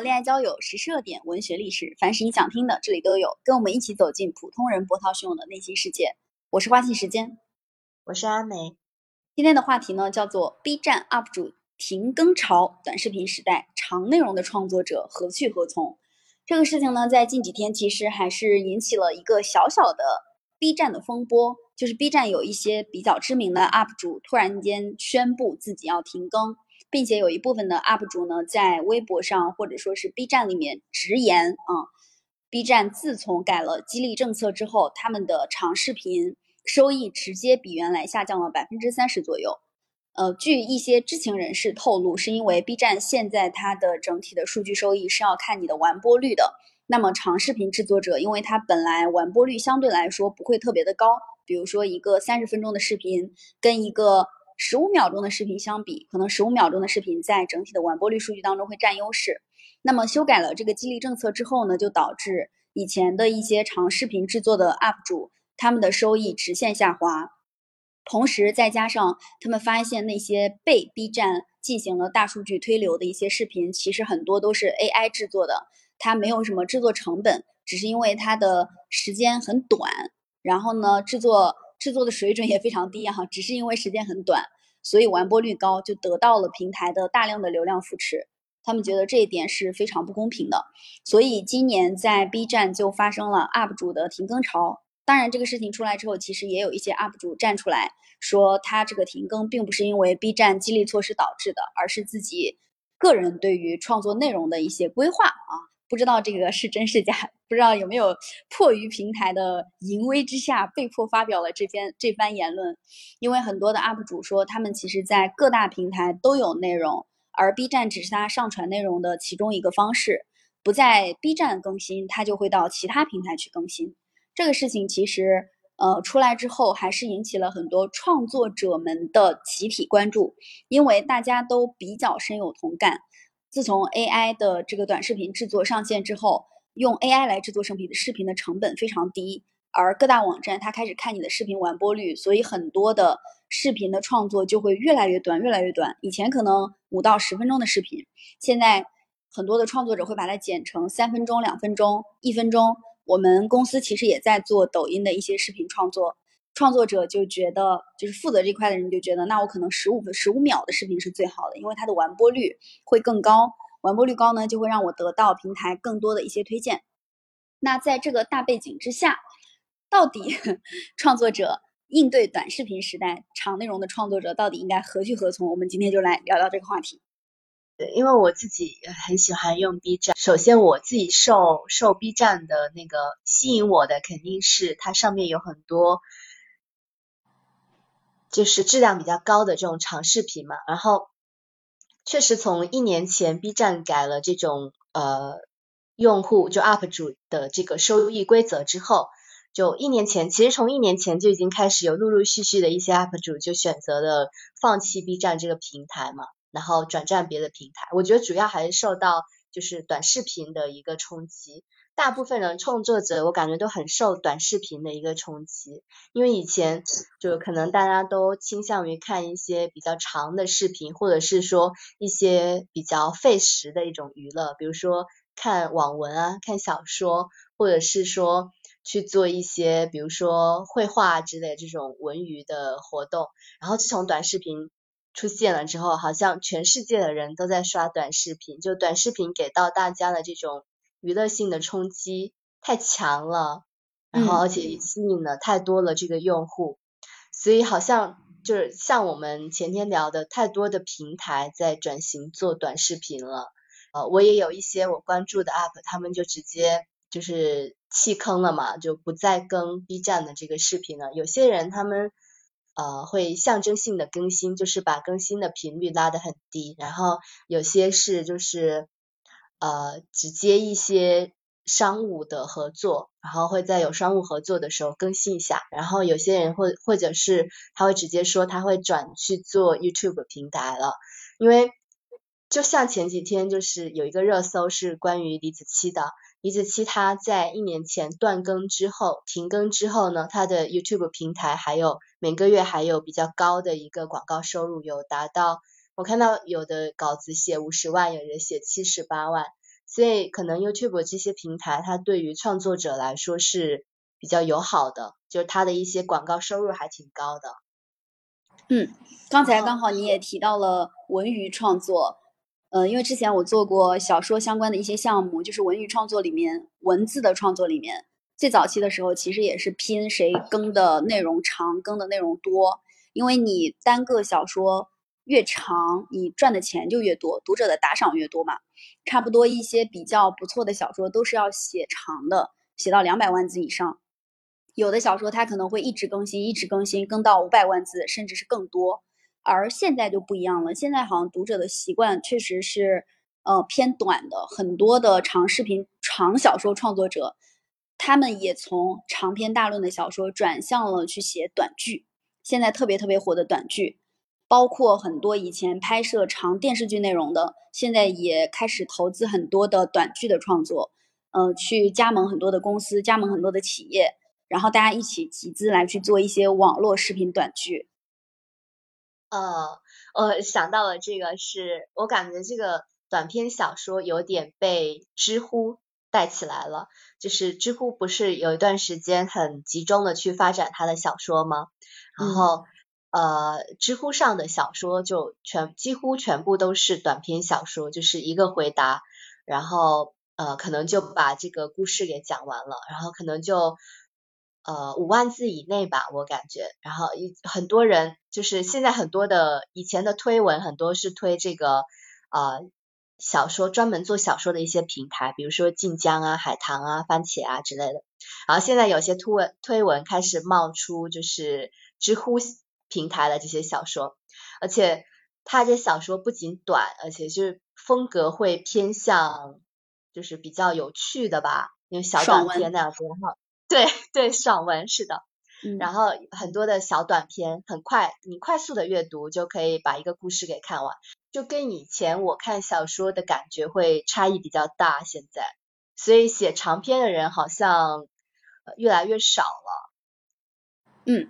恋爱交友、时事热点、文学历史，凡是你想听的，这里都有。跟我们一起走进普通人波涛汹涌的内心世界。我是花信时间，我是阿梅。今天的话题呢，叫做 B 站 UP 主停更潮，短视频时代长内容的创作者何去何从？这个事情呢，在近几天其实还是引起了一个小小的 B 站的风波，就是 B 站有一些比较知名的 UP 主突然间宣布自己要停更。并且有一部分的 UP 主呢，在微博上或者说是 B 站里面直言啊，B 站自从改了激励政策之后，他们的长视频收益直接比原来下降了百分之三十左右。呃，据一些知情人士透露，是因为 B 站现在它的整体的数据收益是要看你的完播率的。那么长视频制作者，因为它本来完播率相对来说不会特别的高，比如说一个三十分钟的视频跟一个。十五秒钟的视频相比，可能十五秒钟的视频在整体的完播率数据当中会占优势。那么修改了这个激励政策之后呢，就导致以前的一些长视频制作的 UP 主，他们的收益直线下滑。同时再加上他们发现那些被 B 站进行了大数据推流的一些视频，其实很多都是 AI 制作的，它没有什么制作成本，只是因为它的时间很短，然后呢制作。制作的水准也非常低哈，只是因为时间很短，所以完播率高，就得到了平台的大量的流量扶持。他们觉得这一点是非常不公平的，所以今年在 B 站就发生了 UP 主的停更潮。当然，这个事情出来之后，其实也有一些 UP 主站出来说，他这个停更并不是因为 B 站激励措施导致的，而是自己个人对于创作内容的一些规划啊。不知道这个是真是假，不知道有没有迫于平台的淫威之下，被迫发表了这篇这番言论。因为很多的 UP 主说，他们其实在各大平台都有内容，而 B 站只是他上传内容的其中一个方式。不在 B 站更新，他就会到其他平台去更新。这个事情其实，呃，出来之后还是引起了很多创作者们的集体关注，因为大家都比较深有同感。自从 AI 的这个短视频制作上线之后，用 AI 来制作视频的视频的成本非常低，而各大网站它开始看你的视频完播率，所以很多的视频的创作就会越来越短，越来越短。以前可能五到十分钟的视频，现在很多的创作者会把它剪成三分钟、两分钟、一分钟。我们公司其实也在做抖音的一些视频创作。创作者就觉得，就是负责这块的人就觉得，那我可能十五分十五秒的视频是最好的，因为它的完播率会更高。完播率高呢，就会让我得到平台更多的一些推荐。那在这个大背景之下，到底 创作者应对短视频时代长内容的创作者到底应该何去何从？我们今天就来聊聊这个话题。对，因为我自己很喜欢用 B 站。首先，我自己受受 B 站的那个吸引我的，肯定是它上面有很多。就是质量比较高的这种长视频嘛，然后确实从一年前 B 站改了这种呃用户就 UP 主的这个收益规则之后，就一年前其实从一年前就已经开始有陆陆续续的一些 UP 主就选择了放弃 B 站这个平台嘛，然后转战别的平台。我觉得主要还是受到就是短视频的一个冲击。大部分人创作者，我感觉都很受短视频的一个冲击，因为以前就可能大家都倾向于看一些比较长的视频，或者是说一些比较费时的一种娱乐，比如说看网文啊、看小说，或者是说去做一些比如说绘画之类这种文娱的活动。然后自从短视频出现了之后，好像全世界的人都在刷短视频，就短视频给到大家的这种。娱乐性的冲击太强了，然后而且吸引了太多了这个用户，所以好像就是像我们前天聊的，太多的平台在转型做短视频了。呃，我也有一些我关注的 UP，他们就直接就是弃坑了嘛，就不再更 B 站的这个视频了。有些人他们呃会象征性的更新，就是把更新的频率拉得很低，然后有些是就是。呃，直接一些商务的合作，然后会在有商务合作的时候更新一下。然后有些人或或者是他会直接说他会转去做 YouTube 平台了，因为就像前几天就是有一个热搜是关于李子柒的，李子柒他在一年前断更之后停更之后呢，他的 YouTube 平台还有每个月还有比较高的一个广告收入，有达到。我看到有的稿子写五十万，有的写七十八万，所以可能 YouTube 这些平台，它对于创作者来说是比较友好的，就是它的一些广告收入还挺高的。嗯，刚才刚好你也提到了文娱创作，呃，因为之前我做过小说相关的一些项目，就是文娱创作里面文字的创作里面，最早期的时候其实也是拼谁更的内容长，更的内容多，因为你单个小说越长，你赚的钱就越多，读者的打赏越多嘛。差不多一些比较不错的小说都是要写长的，写到两百万字以上。有的小说它可能会一直更新，一直更新，更到五百万字，甚至是更多。而现在就不一样了，现在好像读者的习惯确实是，呃，偏短的。很多的长视频、长小说创作者，他们也从长篇大论的小说转向了去写短剧。现在特别特别火的短剧，包括很多以前拍摄长电视剧内容的，现在也开始投资很多的短剧的创作，呃，去加盟很多的公司，加盟很多的企业。然后大家一起集资来去做一些网络视频短剧。呃，我想到了这个，是我感觉这个短篇小说有点被知乎带起来了。就是知乎不是有一段时间很集中的去发展他的小说吗？然后呃，知乎上的小说就全几乎全部都是短篇小说，就是一个回答，然后呃可能就把这个故事给讲完了，然后可能就。呃，五万字以内吧，我感觉。然后一很多人就是现在很多的以前的推文，很多是推这个呃小说，专门做小说的一些平台，比如说晋江啊、海棠啊、番茄啊之类的。然后现在有些推文推文开始冒出，就是知乎平台的这些小说，而且他这小说不仅短，而且就是风格会偏向就是比较有趣的吧，因为小短篇那样子哈。对对，爽文是的，然后很多的小短篇，很快，你快速的阅读就可以把一个故事给看完，就跟以前我看小说的感觉会差异比较大。现在，所以写长篇的人好像越来越少了。嗯，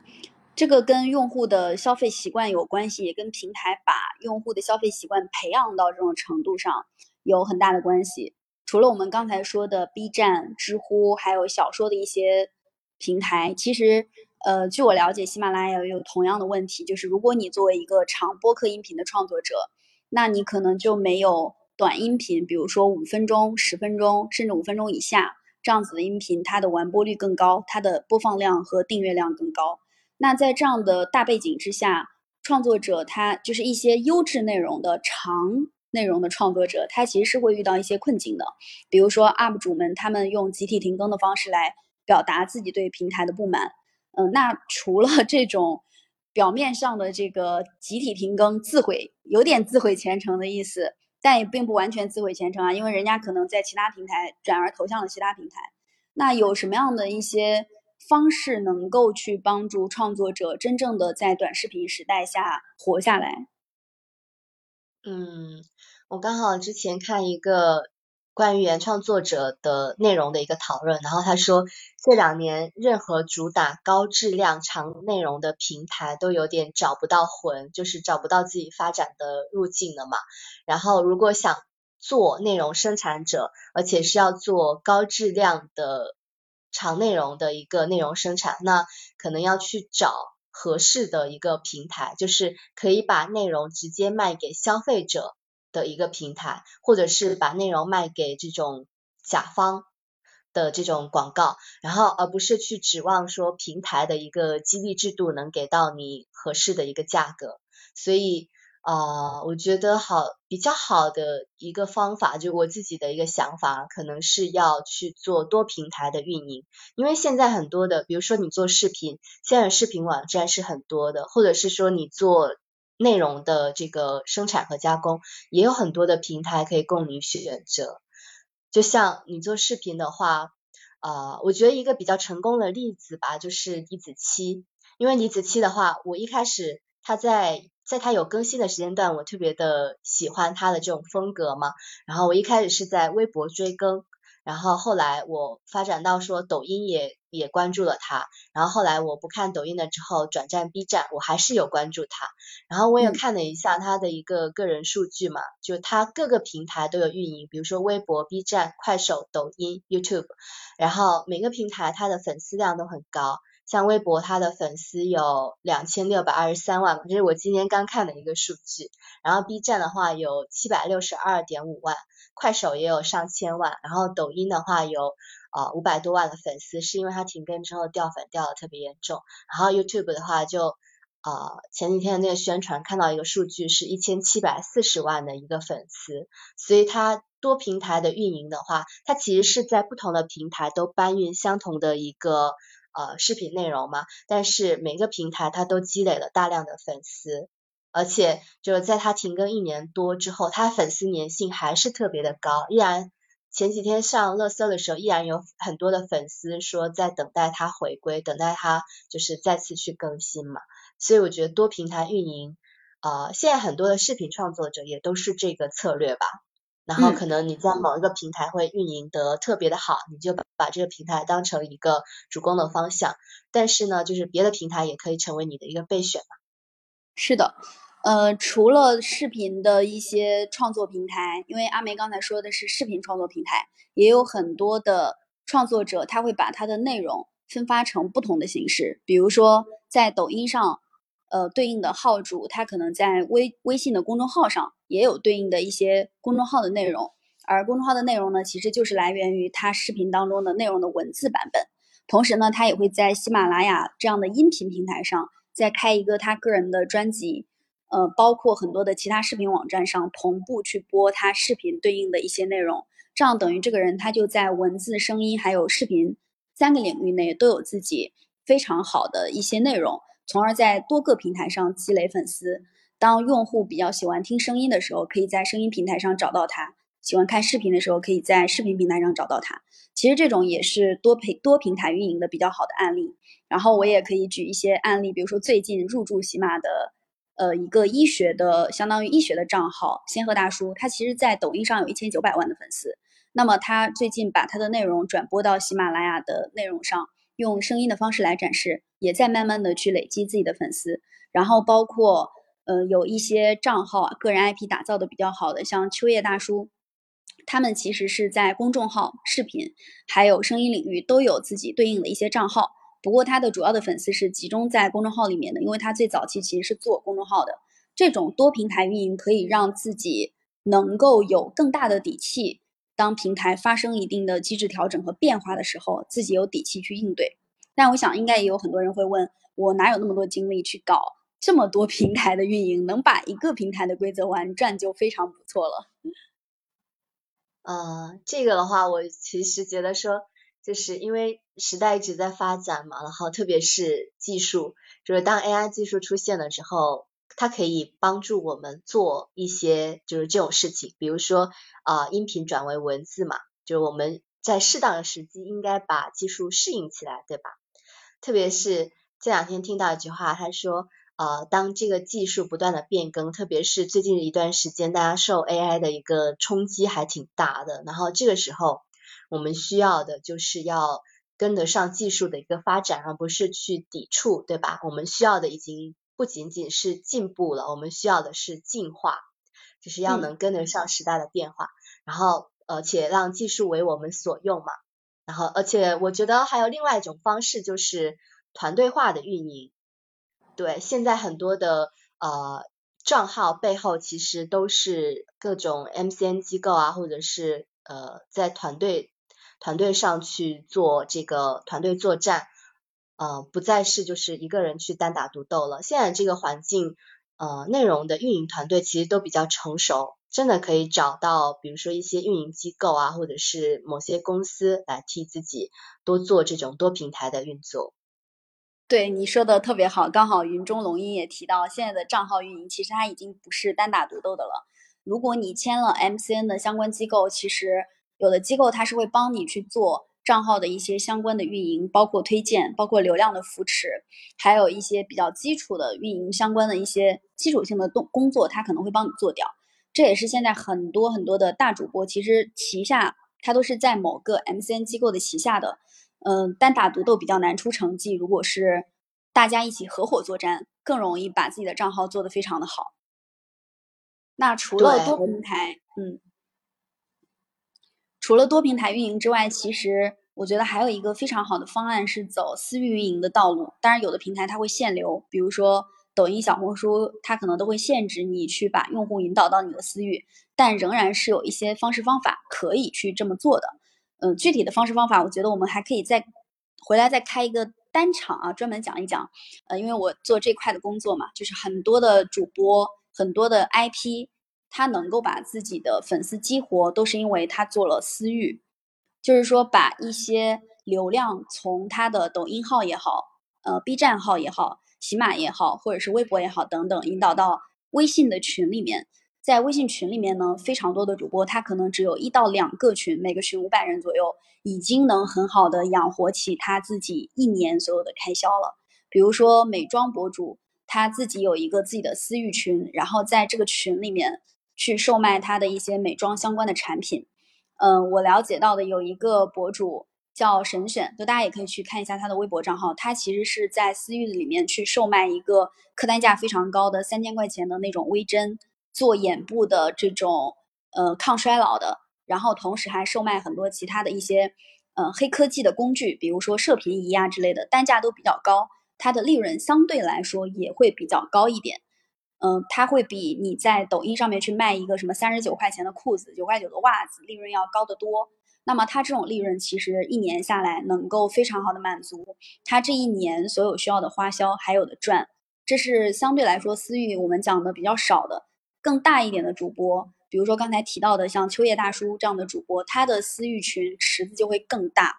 这个跟用户的消费习惯有关系，也跟平台把用户的消费习惯培养到这种程度上有很大的关系。除了我们刚才说的 B 站、知乎，还有小说的一些平台，其实，呃，据我了解，喜马拉雅也有同样的问题，就是如果你作为一个长播客音频的创作者，那你可能就没有短音频，比如说五分钟、十分钟，甚至五分钟以下这样子的音频，它的完播率更高，它的播放量和订阅量更高。那在这样的大背景之下，创作者他就是一些优质内容的长。内容的创作者，他其实是会遇到一些困境的，比如说 UP 主们，他们用集体停更的方式来表达自己对平台的不满。嗯，那除了 这种表面上的这个集体停更、自毁，有点自毁前程的意思，但也并不完全自毁前程啊，因为人家可能在其他平台转而投向了其他平台。那有什么样的一些方式能够去帮助创作者真正的在短视频时代下活下来？嗯，我刚好之前看一个关于原创作者的内容的一个讨论，然后他说这两年任何主打高质量长内容的平台都有点找不到魂，就是找不到自己发展的路径了嘛。然后如果想做内容生产者，而且是要做高质量的长内容的一个内容生产，那可能要去找。合适的一个平台，就是可以把内容直接卖给消费者的一个平台，或者是把内容卖给这种甲方的这种广告，然后而不是去指望说平台的一个激励制度能给到你合适的一个价格，所以。啊，我觉得好比较好的一个方法，就我自己的一个想法，可能是要去做多平台的运营，因为现在很多的，比如说你做视频，现在视频网站是很多的，或者是说你做内容的这个生产和加工，也有很多的平台可以供你选择。就像你做视频的话，啊，我觉得一个比较成功的例子吧，就是李子柒，因为李子柒的话，我一开始他在。在他有更新的时间段，我特别的喜欢他的这种风格嘛。然后我一开始是在微博追更，然后后来我发展到说抖音也也关注了他，然后后来我不看抖音了之后转战 B 站，我还是有关注他。然后我也看了一下他的一个个人数据嘛，就他各个平台都有运营，比如说微博、B 站、快手、抖音、YouTube，然后每个平台他的粉丝量都很高。像微博，他的粉丝有两千六百二十三万，这是我今天刚看的一个数据。然后 B 站的话有七百六十二点五万，快手也有上千万，然后抖音的话有呃五百多万的粉丝，是因为它停更之后掉粉掉的特别严重。然后 YouTube 的话就呃前几天的那个宣传看到一个数据是一千七百四十万的一个粉丝，所以它多平台的运营的话，它其实是在不同的平台都搬运相同的一个。呃，视频内容嘛，但是每个平台它都积累了大量的粉丝，而且就是在它停更一年多之后，它粉丝粘性还是特别的高，依然前几天上热搜的时候，依然有很多的粉丝说在等待它回归，等待它就是再次去更新嘛，所以我觉得多平台运营，呃，现在很多的视频创作者也都是这个策略吧。然后可能你在某一个平台会运营得特别的好，你就把把这个平台当成一个主攻的方向。但是呢，就是别的平台也可以成为你的一个备选嘛。是的，呃，除了视频的一些创作平台，因为阿梅刚才说的是视频创作平台，也有很多的创作者他会把他的内容分发成不同的形式，比如说在抖音上。呃，对应的号主，他可能在微微信的公众号上也有对应的一些公众号的内容，而公众号的内容呢，其实就是来源于他视频当中的内容的文字版本。同时呢，他也会在喜马拉雅这样的音频平台上再开一个他个人的专辑，呃，包括很多的其他视频网站上同步去播他视频对应的一些内容。这样等于这个人他就在文字、声音还有视频三个领域内都有自己非常好的一些内容。从而在多个平台上积累粉丝。当用户比较喜欢听声音的时候，可以在声音平台上找到他；喜欢看视频的时候，可以在视频平台上找到他。其实这种也是多平多平台运营的比较好的案例。然后我也可以举一些案例，比如说最近入驻喜马的，呃，一个医学的，相当于医学的账号仙鹤大叔，他其实在抖音上有一千九百万的粉丝。那么他最近把他的内容转播到喜马拉雅的内容上。用声音的方式来展示，也在慢慢的去累积自己的粉丝。然后包括呃有一些账号，个人 IP 打造的比较好的，像秋叶大叔，他们其实是在公众号、视频还有声音领域都有自己对应的一些账号。不过他的主要的粉丝是集中在公众号里面的，因为他最早期其实是做公众号的。这种多平台运营可以让自己能够有更大的底气。当平台发生一定的机制调整和变化的时候，自己有底气去应对。但我想，应该也有很多人会问我，哪有那么多精力去搞这么多 平台的运营？能把一个平台的规则玩转就非常不错了。呃，这个的话，我其实觉得说，就是因为时代一直在发展嘛，然后特别是技术，就是当 AI 技术出现了之后。它可以帮助我们做一些就是这种事情，比如说啊，音频转为文字嘛，就是我们在适当的时机应该把技术适应起来，对吧？特别是这两天听到一句话，他说，呃，当这个技术不断的变更，特别是最近的一段时间，大家受 AI 的一个冲击还挺大的，然后这个时候我们需要的就是要跟得上技术的一个发展，而不是去抵触，对吧？我们需要的已经。不仅仅是进步了，我们需要的是进化，就是要能跟得上时代的变化，然后而且让技术为我们所用嘛。然后而且我觉得还有另外一种方式，就是团队化的运营。对，现在很多的呃账号背后其实都是各种 MCN 机构啊，或者是呃在团队团队上去做这个团队作战。呃，不再是就是一个人去单打独斗了。现在这个环境，呃，内容的运营团队其实都比较成熟，真的可以找到，比如说一些运营机构啊，或者是某些公司来替自己多做这种多平台的运作。对你说的特别好，刚好云中龙音也提到，现在的账号运营其实它已经不是单打独斗的了。如果你签了 MCN 的相关机构，其实有的机构它是会帮你去做。账号的一些相关的运营，包括推荐，包括流量的扶持，还有一些比较基础的运营相关的一些基础性的动工作，他可能会帮你做掉。这也是现在很多很多的大主播其实旗下他都是在某个 MCN 机构的旗下的。嗯，单打独斗比较难出成绩，如果是大家一起合伙作战，更容易把自己的账号做得非常的好。那除了多平台，嗯，除了多平台运营之外，其实我觉得还有一个非常好的方案是走私域运营的道路。当然，有的平台它会限流，比如说抖音、小红书，它可能都会限制你去把用户引导到你的私域，但仍然是有一些方式方法可以去这么做的。嗯，具体的方式方法，我觉得我们还可以再回来再开一个单场啊，专门讲一讲。呃，因为我做这块的工作嘛，就是很多的主播、很多的 IP，他能够把自己的粉丝激活，都是因为他做了私域，就是说把一些流量从他的抖音号也好，呃，B 站号也好，喜马也好，或者是微博也好等等，引导到微信的群里面。在微信群里面呢，非常多的主播，他可能只有一到两个群，每个群五百人左右，已经能很好的养活起他自己一年所有的开销了。比如说美妆博主，他自己有一个自己的私域群，然后在这个群里面去售卖他的一些美妆相关的产品。嗯，我了解到的有一个博主叫神选，就大家也可以去看一下他的微博账号，他其实是在私域里面去售卖一个客单价非常高的三千块钱的那种微针。做眼部的这种呃抗衰老的，然后同时还售卖很多其他的一些呃黑科技的工具，比如说射频仪啊之类的，单价都比较高，它的利润相对来说也会比较高一点。嗯，它会比你在抖音上面去卖一个什么三十九块钱的裤子、九块九的袜子利润要高得多。那么它这种利润其实一年下来能够非常好的满足它这一年所有需要的花销，还有的赚。这是相对来说私域我们讲的比较少的。更大一点的主播，比如说刚才提到的像秋叶大叔这样的主播，他的私域群池子就会更大。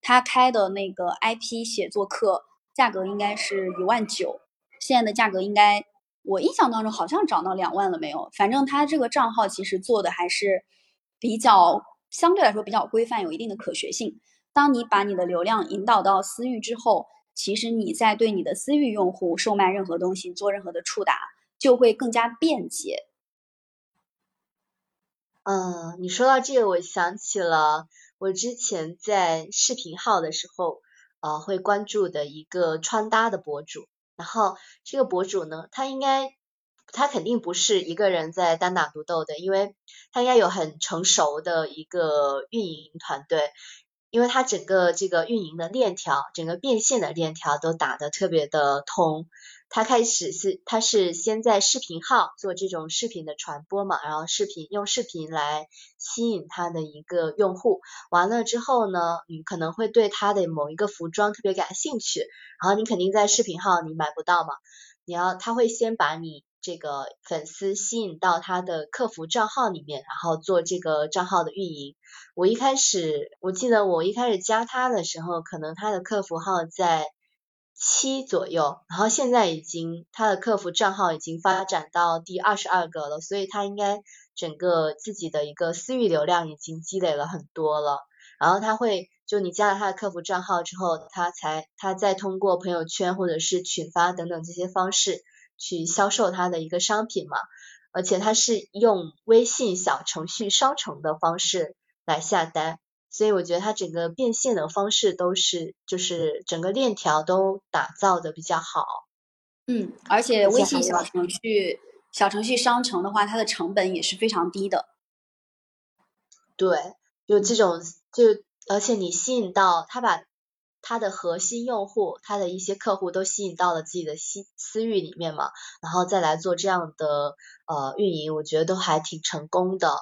他开的那个 IP 写作课价格应该是一万九，现在的价格应该我印象当中好像涨到两万了没有？反正他这个账号其实做的还是比较相对来说比较规范，有一定的可学性。当你把你的流量引导到私域之后，其实你在对你的私域用户售卖任何东西，做任何的触达。就会更加便捷。嗯，你说到这个，我想起了我之前在视频号的时候，呃，会关注的一个穿搭的博主。然后这个博主呢，他应该，他肯定不是一个人在单打独斗的，因为他应该有很成熟的一个运营团队，因为他整个这个运营的链条，整个变现的链条都打得特别的通。他开始是，他是先在视频号做这种视频的传播嘛，然后视频用视频来吸引他的一个用户，完了之后呢，你可能会对他的某一个服装特别感兴趣，然后你肯定在视频号你买不到嘛，你要他会先把你这个粉丝吸引到他的客服账号里面，然后做这个账号的运营。我一开始我记得我一开始加他的时候，可能他的客服号在。七左右，然后现在已经他的客服账号已经发展到第二十二个了，所以他应该整个自己的一个私域流量已经积累了很多了。然后他会就你加了他的客服账号之后，他才他再通过朋友圈或者是群发等等这些方式去销售他的一个商品嘛，而且他是用微信小程序商城的方式来下单。所以我觉得它整个变现的方式都是，就是整个链条都打造的比较好。嗯，而且微信小程序、小程序商城的话，它的成本也是非常低的。对，就这种，就而且你吸引到他，把他的核心用户、他的一些客户都吸引到了自己的私私域里面嘛，然后再来做这样的呃运营，我觉得都还挺成功的。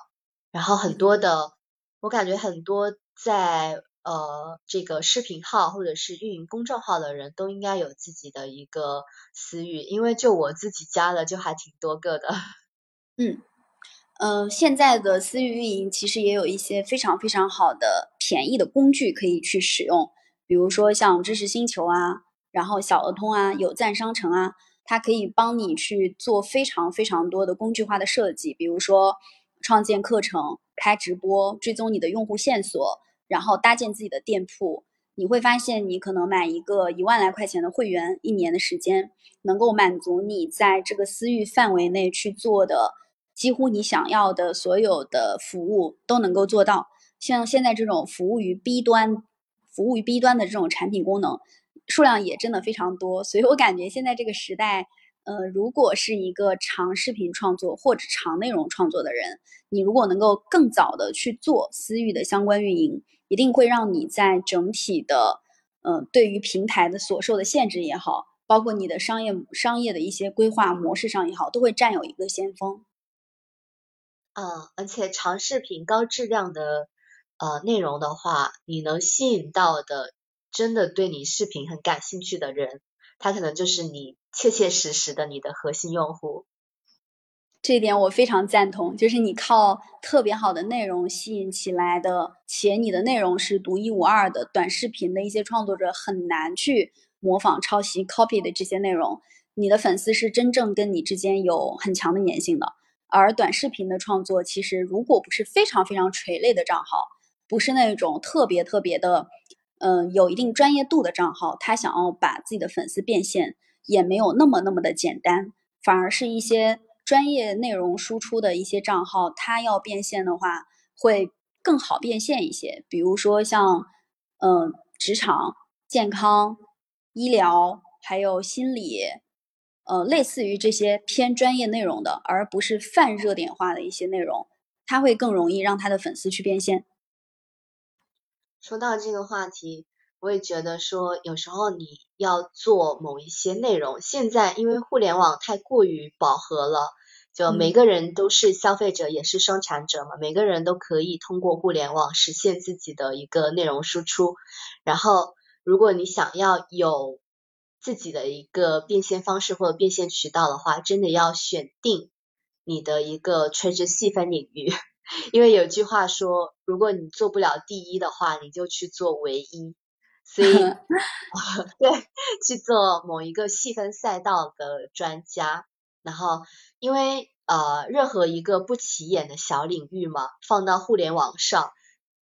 然后很多的。我感觉很多在呃这个视频号或者是运营公众号的人都应该有自己的一个私域，因为就我自己加的就还挺多个的。嗯嗯，现在的私域运营其实也有一些非常非常好的便宜的工具可以去使用，比如说像知识星球啊，然后小鹅通啊，有赞商城啊，它可以帮你去做非常非常多的工具化的设计，比如说创建课程。开直播，追踪你的用户线索，然后搭建自己的店铺，你会发现，你可能买一个一万来块钱的会员，一年的时间能够满足你在这个私域范围内去做的几乎你想要的所有的服务都能够做到。像现在这种服务于 B 端、服务于 B 端的这种产品功能数量也真的非常多，所以我感觉现在这个时代，呃，如果是一个长视频创作或者长内容创作的人，你如果能够更早的去做私域的相关运营，一定会让你在整体的，呃，对于平台的所受的限制也好，包括你的商业商业的一些规划模式上也好，都会占有一个先锋。嗯，而且长视频高质量的呃内容的话，你能吸引到的真的对你视频很感兴趣的人，他可能就是你切切实实的你的核心用户。这一点我非常赞同，就是你靠特别好的内容吸引起来的，且你的内容是独一无二的，短视频的一些创作者很难去模仿、抄袭、copy 的这些内容，你的粉丝是真正跟你之间有很强的粘性的。而短视频的创作，其实如果不是非常非常垂类的账号，不是那种特别特别的，嗯，有一定专业度的账号，他想要把自己的粉丝变现，也没有那么那么的简单。反而是一些专业内容输出的一些账号，他要变现的话，会更好变现一些。比如说像，嗯，职场、健康、医疗，还有心理。呃，类似于这些偏专业内容的，而不是泛热点化的一些内容，它会更容易让他的粉丝去变现。说到这个话题，我也觉得说，有时候你要做某一些内容，现在因为互联网太过于饱和了，就每个人都是消费者，也是生产者嘛，每个人都可以通过互联网实现自己的一个内容输出。然后，如果你想要有自己的一个变现方式或者变现渠道的话，真的要选定你的一个垂直细分领域，因为有句话说，如果你做不了第一的话，你就去做唯一。所以，对，去做某一个细分赛道的专家。然后，因为呃，任何一个不起眼的小领域嘛，放到互联网上，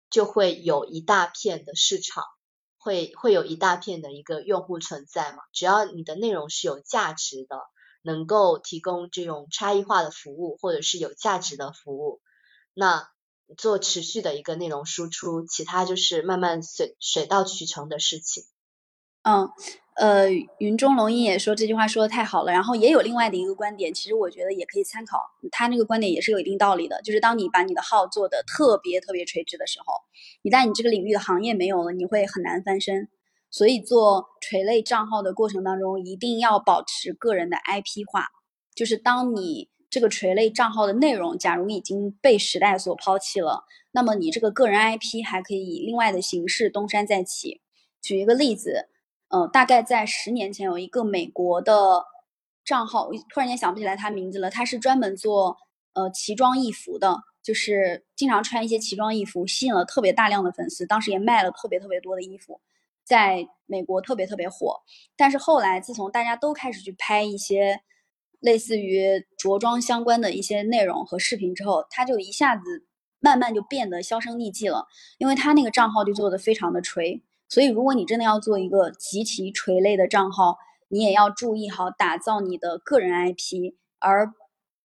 就会有一大片的市场。会会有一大片的一个用户存在嘛？只要你的内容是有价值的，能够提供这种差异化的服务，或者是有价值的服务，那做持续的一个内容输出，其他就是慢慢水水到渠成的事情。嗯。呃，云中龙一也说这句话说的太好了，然后也有另外的一个观点，其实我觉得也可以参考，他那个观点也是有一定道理的，就是当你把你的号做的特别特别垂直的时候，一旦你这个领域的行业没有了，你会很难翻身。所以做垂类账号的过程当中，一定要保持个人的 IP 化，就是当你这个垂类账号的内容，假如已经被时代所抛弃了，那么你这个个人 IP 还可以以另外的形式东山再起。举一个例子。嗯，大概在十年前，有一个美国的账号，我突然间想不起来他名字了。他是专门做呃奇装异服的，就是经常穿一些奇装异服，吸引了特别大量的粉丝。当时也卖了特别特别多的衣服，在美国特别特别火。但是后来，自从大家都开始去拍一些类似于着装相关的一些内容和视频之后，他就一下子慢慢就变得销声匿迹了，因为他那个账号就做的非常的垂。所以，如果你真的要做一个极其垂类的账号，你也要注意好打造你的个人 IP，而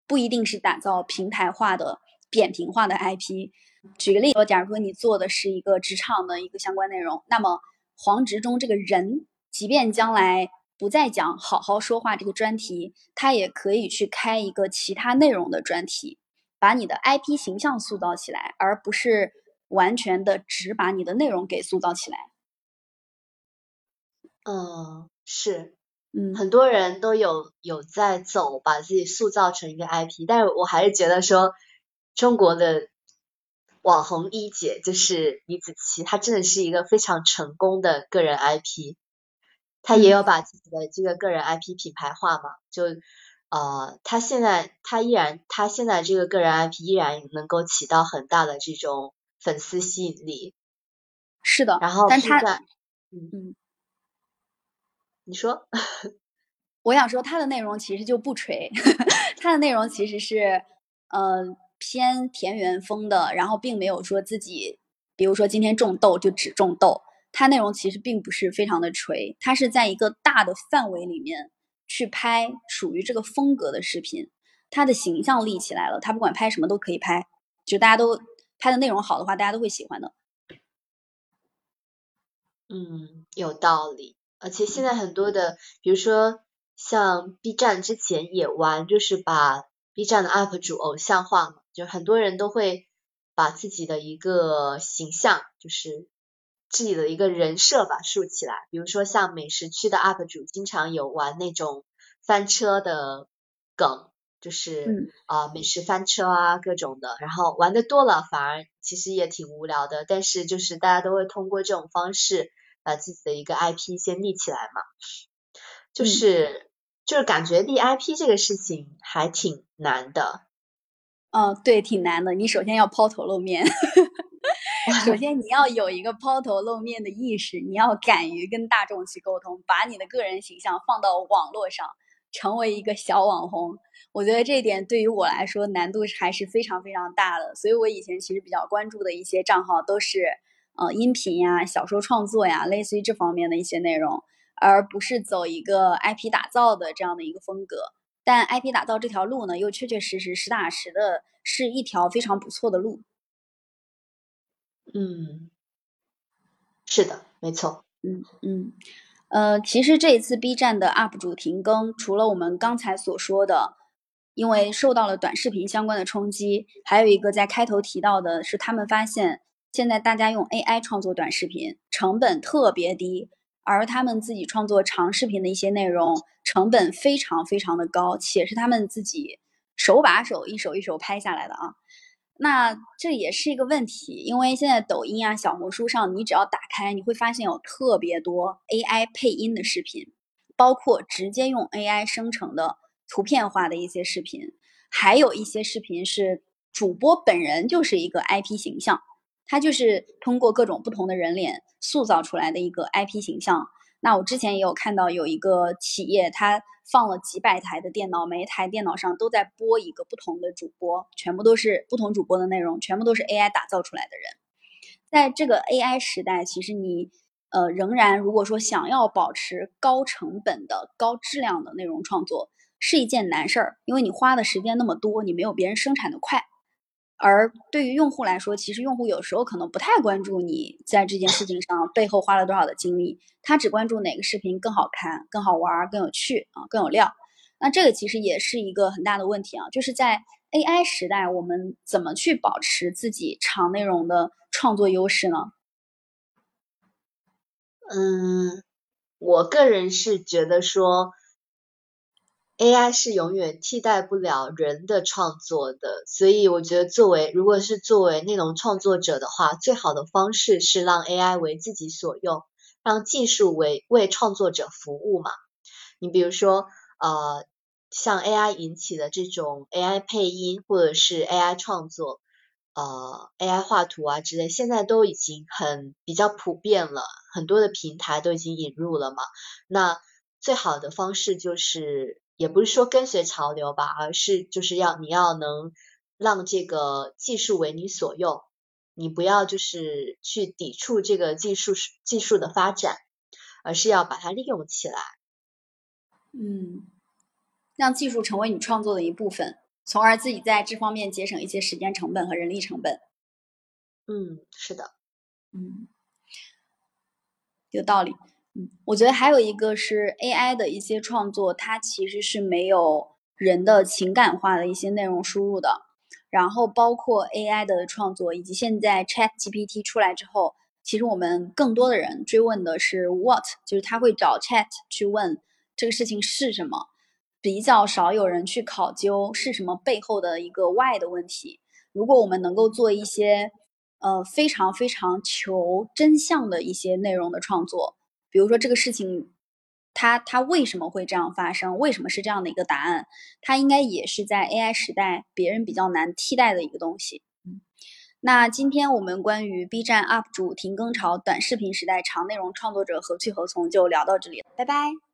不一定是打造平台化的、扁平化的 IP。举个例子，假如说你做的是一个职场的一个相关内容，那么黄执中这个人，即便将来不再讲好好说话这个专题，他也可以去开一个其他内容的专题，把你的 IP 形象塑造起来，而不是完全的只把你的内容给塑造起来。嗯，是，嗯，很多人都有有在走，把自己塑造成一个 IP，但是我还是觉得说，中国的网红一姐就是李子柒，她真的是一个非常成功的个人 IP，她也有把自己的这个个人 IP 品牌化嘛，就呃，他现在他依然，他现在这个个人 IP 依然能够起到很大的这种粉丝吸引力，是的，然后但他，嗯嗯。你说，我想说，他的内容其实就不吹，他的内容其实是，呃，偏田园风的，然后并没有说自己，比如说今天种豆就只种豆，它内容其实并不是非常的垂，它是在一个大的范围里面去拍属于这个风格的视频，它的形象立起来了，它不管拍什么都可以拍，就大家都拍的内容好的话，大家都会喜欢的。嗯，有道理。而且现在很多的，比如说像 B 站之前也玩，就是把 B 站的 UP 主偶像化嘛，就很多人都会把自己的一个形象，就是自己的一个人设吧竖起来。比如说像美食区的 UP 主，经常有玩那种翻车的梗，就是啊美食翻车啊各种的，然后玩的多了反而其实也挺无聊的，但是就是大家都会通过这种方式。把自己的一个 IP 先立起来嘛，就是就是感觉立 IP 这个事情还挺难的。嗯，对，挺难的。你首先要抛头露面，首先你要有一个抛头露面的意识，你要敢于跟大众去沟通，把你的个人形象放到网络上，成为一个小网红。我觉得这一点对于我来说难度还是非常非常大的。所以我以前其实比较关注的一些账号都是。呃，音频呀、小说创作呀，类似于这方面的一些内容，而不是走一个 IP 打造的这样的一个风格。但 IP 打造这条路呢，又确确实实、实打实的是一条非常不错的路。嗯，是的，没错。嗯嗯，呃，其实这一次 B 站的 UP 主停更，除了我们刚才所说的，因为受到了短视频相关的冲击，还有一个在开头提到的是，他们发现。现在大家用 AI 创作短视频，成本特别低，而他们自己创作长视频的一些内容，成本非常非常的高，且是他们自己手把手一手一手拍下来的啊。那这也是一个问题，因为现在抖音啊、小红书上，你只要打开，你会发现有特别多 AI 配音的视频，包括直接用 AI 生成的图片化的一些视频，还有一些视频是主播本人就是一个 IP 形象。它就是通过各种不同的人脸塑造出来的一个 IP 形象。那我之前也有看到有一个企业，它放了几百台的电脑，每一台电脑上都在播一个不同的主播，全部都是不同主播的内容，全部都是 AI 打造出来的人。在这个 AI 时代，其实你呃仍然如果说想要保持高成本的高质量的内容创作，是一件难事儿，因为你花的时间那么多，你没有别人生产的快。而对于用户来说，其实用户有时候可能不太关注你在这件事情上背后花了多少的精力，他只关注哪个视频更好看、更好玩、更有趣啊、更有料。那这个其实也是一个很大的问题啊，就是在 AI 时代，我们怎么去保持自己长内容的创作优势呢？嗯，我个人是觉得说。AI 是永远替代不了人的创作的，所以我觉得作为如果是作为内容创作者的话，最好的方式是让 AI 为自己所用，让技术为为创作者服务嘛。你比如说，呃，像 AI 引起的这种 AI 配音或者是 AI 创作，呃，AI 画图啊之类，现在都已经很比较普遍了，很多的平台都已经引入了嘛。那最好的方式就是。也不是说跟随潮流吧，而是就是要你要能让这个技术为你所用，你不要就是去抵触这个技术技术的发展，而是要把它利用起来。嗯，让技术成为你创作的一部分，从而自己在这方面节省一些时间成本和人力成本。嗯，是的，嗯，有道理。我觉得还有一个是 AI 的一些创作，它其实是没有人的情感化的一些内容输入的。然后包括 AI 的创作，以及现在 ChatGPT 出来之后，其实我们更多的人追问的是 What，就是他会找 Chat 去问这个事情是什么，比较少有人去考究是什么背后的一个 Why 的问题。如果我们能够做一些呃非常非常求真相的一些内容的创作。比如说这个事情，它它为什么会这样发生？为什么是这样的一个答案？它应该也是在 AI 时代别人比较难替代的一个东西。那今天我们关于 B 站 UP 主停更潮、短视频时代长内容创作者何去何从就聊到这里，拜拜。